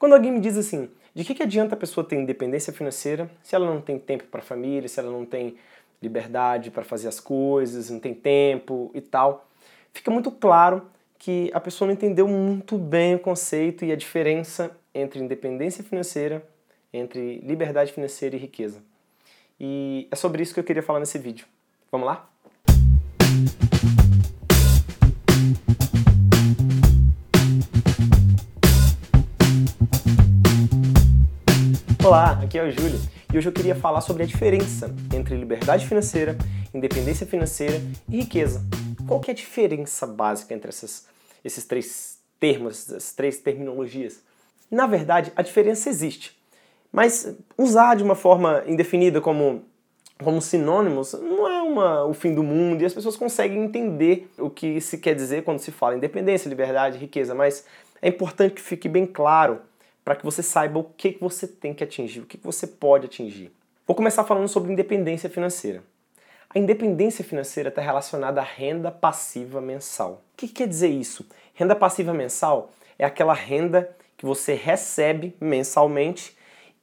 Quando alguém me diz assim, de que, que adianta a pessoa ter independência financeira se ela não tem tempo para a família, se ela não tem liberdade para fazer as coisas, não tem tempo e tal? Fica muito claro que a pessoa não entendeu muito bem o conceito e a diferença entre independência financeira, entre liberdade financeira e riqueza. E é sobre isso que eu queria falar nesse vídeo. Vamos lá? Olá, aqui é o Júlio e hoje eu queria falar sobre a diferença entre liberdade financeira, independência financeira e riqueza. Qual que é a diferença básica entre essas, esses três termos, essas três terminologias? Na verdade, a diferença existe, mas usar de uma forma indefinida como, como sinônimos não é uma, o fim do mundo e as pessoas conseguem entender o que se quer dizer quando se fala independência, liberdade, riqueza, mas é importante que fique bem claro para que você saiba o que, que você tem que atingir, o que, que você pode atingir. Vou começar falando sobre independência financeira. A independência financeira está relacionada à renda passiva mensal. O que, que quer dizer isso? Renda passiva mensal é aquela renda que você recebe mensalmente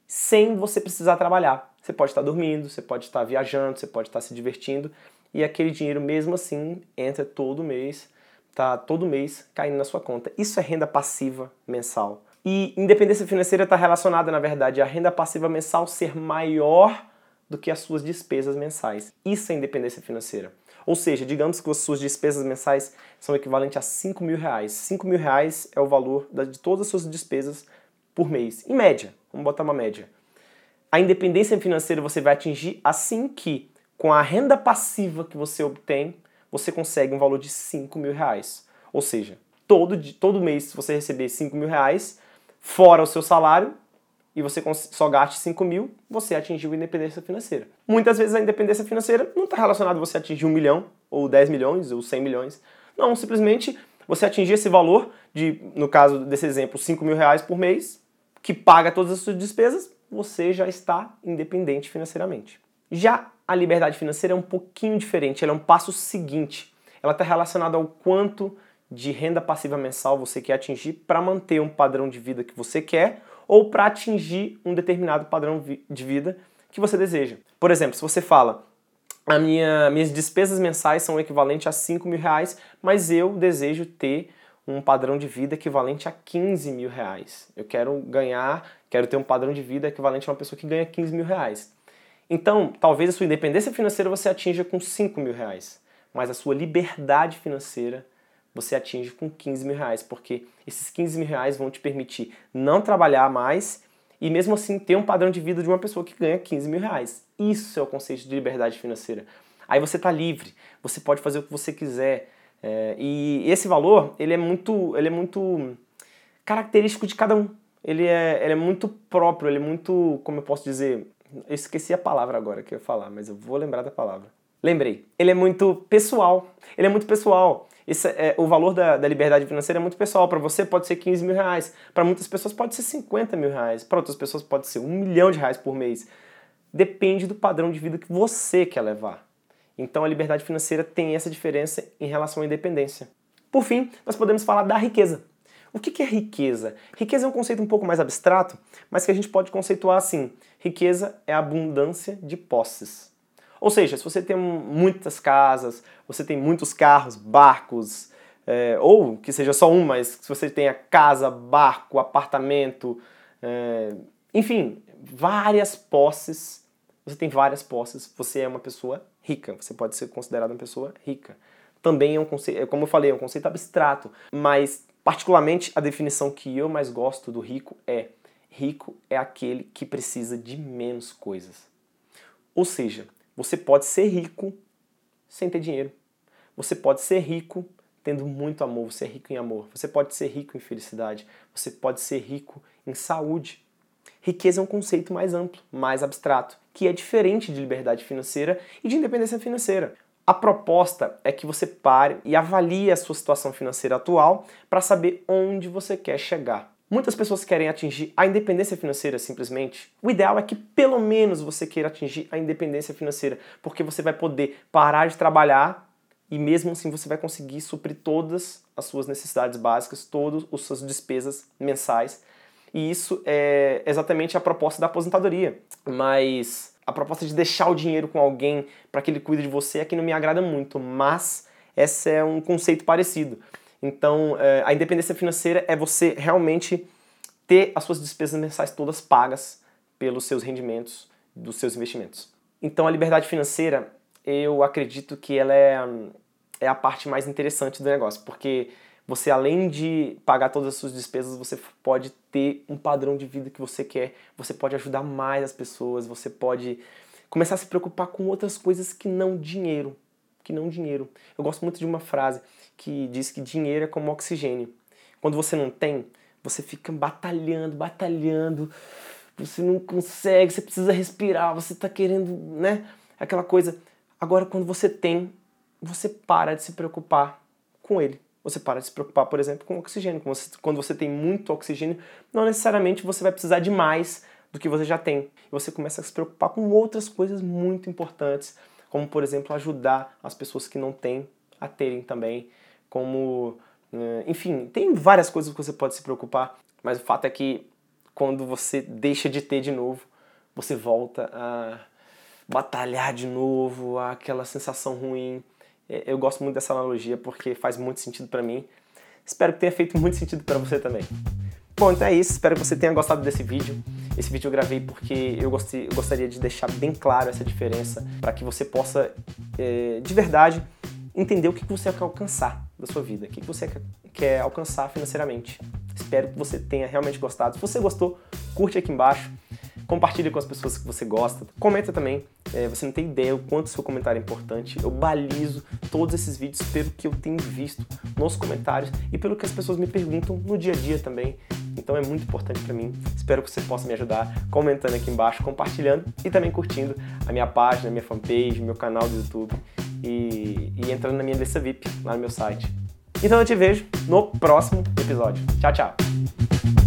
sem você precisar trabalhar. Você pode estar dormindo, você pode estar viajando, você pode estar se divertindo e aquele dinheiro mesmo assim entra todo mês, tá todo mês caindo na sua conta. Isso é renda passiva mensal. E independência financeira está relacionada, na verdade, à renda passiva mensal ser maior do que as suas despesas mensais. Isso é independência financeira. Ou seja, digamos que as suas despesas mensais são equivalentes a 5 mil reais. 5 mil reais é o valor de todas as suas despesas por mês. Em média, vamos botar uma média. A independência financeira você vai atingir assim que, com a renda passiva que você obtém, você consegue um valor de 5 mil reais. Ou seja, todo, todo mês, se você receber 5 mil reais, fora o seu salário e você só gaste 5 mil, você atingiu a independência financeira. Muitas vezes a independência financeira não está relacionada a você atingir um milhão, ou 10 milhões, ou 100 milhões. Não, simplesmente você atingir esse valor de, no caso desse exemplo, 5 mil reais por mês, que paga todas as suas despesas, você já está independente financeiramente. Já a liberdade financeira é um pouquinho diferente, ela é um passo seguinte. Ela está relacionada ao quanto de renda passiva mensal você quer atingir para manter um padrão de vida que você quer ou para atingir um determinado padrão de vida que você deseja. Por exemplo, se você fala, a minha, minhas despesas mensais são equivalentes a 5 mil reais, mas eu desejo ter um padrão de vida equivalente a 15 mil reais. Eu quero ganhar, quero ter um padrão de vida equivalente a uma pessoa que ganha 15 mil reais. Então, talvez a sua independência financeira você atinja com 5 mil reais, mas a sua liberdade financeira você atinge com 15 mil reais, porque esses 15 mil reais vão te permitir não trabalhar mais e mesmo assim ter um padrão de vida de uma pessoa que ganha 15 mil reais. Isso é o conceito de liberdade financeira. Aí você está livre, você pode fazer o que você quiser. É, e esse valor, ele é muito, ele é muito característico de cada um. Ele é, ele é muito próprio, ele é muito, como eu posso dizer, eu esqueci a palavra agora que eu ia falar, mas eu vou lembrar da palavra. Lembrei. Ele é muito pessoal. Ele é muito pessoal. Esse é, o valor da, da liberdade financeira é muito pessoal. Para você pode ser 15 mil reais, para muitas pessoas pode ser 50 mil reais, para outras pessoas pode ser um milhão de reais por mês. Depende do padrão de vida que você quer levar. Então a liberdade financeira tem essa diferença em relação à independência. Por fim, nós podemos falar da riqueza. O que é riqueza? Riqueza é um conceito um pouco mais abstrato, mas que a gente pode conceituar assim: riqueza é abundância de posses. Ou seja, se você tem muitas casas, você tem muitos carros, barcos, é, ou que seja só um, mas se você tenha casa, barco, apartamento, é, enfim, várias posses, você tem várias posses, você é uma pessoa rica, você pode ser considerado uma pessoa rica. Também é um conceito, como eu falei, é um conceito abstrato, mas particularmente a definição que eu mais gosto do rico é rico é aquele que precisa de menos coisas. Ou seja, você pode ser rico sem ter dinheiro. Você pode ser rico tendo muito amor, você é rico em amor. Você pode ser rico em felicidade. Você pode ser rico em saúde. Riqueza é um conceito mais amplo, mais abstrato, que é diferente de liberdade financeira e de independência financeira. A proposta é que você pare e avalie a sua situação financeira atual para saber onde você quer chegar. Muitas pessoas querem atingir a independência financeira simplesmente. O ideal é que pelo menos você queira atingir a independência financeira, porque você vai poder parar de trabalhar e mesmo assim você vai conseguir suprir todas as suas necessidades básicas, todas as suas despesas mensais E isso é exatamente a proposta da aposentadoria. Mas a proposta de deixar o dinheiro com alguém para que ele cuide de você é que não me agrada muito, mas esse é um conceito parecido. Então, é, a independência financeira é você realmente ter as suas despesas mensais todas pagas pelos seus rendimentos, dos seus investimentos. Então, a liberdade financeira, eu acredito que ela é, é a parte mais interessante do negócio, porque você, além de pagar todas as suas despesas, você pode ter um padrão de vida que você quer, você pode ajudar mais as pessoas, você pode começar a se preocupar com outras coisas que não dinheiro. Que não dinheiro. Eu gosto muito de uma frase que diz que dinheiro é como oxigênio. Quando você não tem, você fica batalhando, batalhando, você não consegue, você precisa respirar, você está querendo, né? Aquela coisa. Agora, quando você tem, você para de se preocupar com ele. Você para de se preocupar, por exemplo, com oxigênio. Quando você tem muito oxigênio, não necessariamente você vai precisar de mais do que você já tem. Você começa a se preocupar com outras coisas muito importantes, como, por exemplo, ajudar as pessoas que não têm a terem também, como. Eh, enfim, tem várias coisas que você pode se preocupar, mas o fato é que quando você deixa de ter de novo, você volta a batalhar de novo, aquela sensação ruim. Eu gosto muito dessa analogia porque faz muito sentido para mim. Espero que tenha feito muito sentido para você também. Bom, então é isso. Espero que você tenha gostado desse vídeo. Esse vídeo eu gravei porque eu, gostei, eu gostaria de deixar bem claro essa diferença para que você possa, é, de verdade, entender o que você quer alcançar da sua vida, o que você quer alcançar financeiramente. Espero que você tenha realmente gostado. Se você gostou, curte aqui embaixo compartilhe com as pessoas que você gosta, comenta também, é, você não tem ideia o quanto seu comentário é importante. Eu balizo todos esses vídeos pelo que eu tenho visto nos comentários e pelo que as pessoas me perguntam no dia a dia também. Então é muito importante para mim. Espero que você possa me ajudar comentando aqui embaixo, compartilhando e também curtindo a minha página, a minha fanpage, meu canal do YouTube e, e entrando na minha lista VIP lá no meu site. Então eu te vejo no próximo episódio. Tchau, tchau!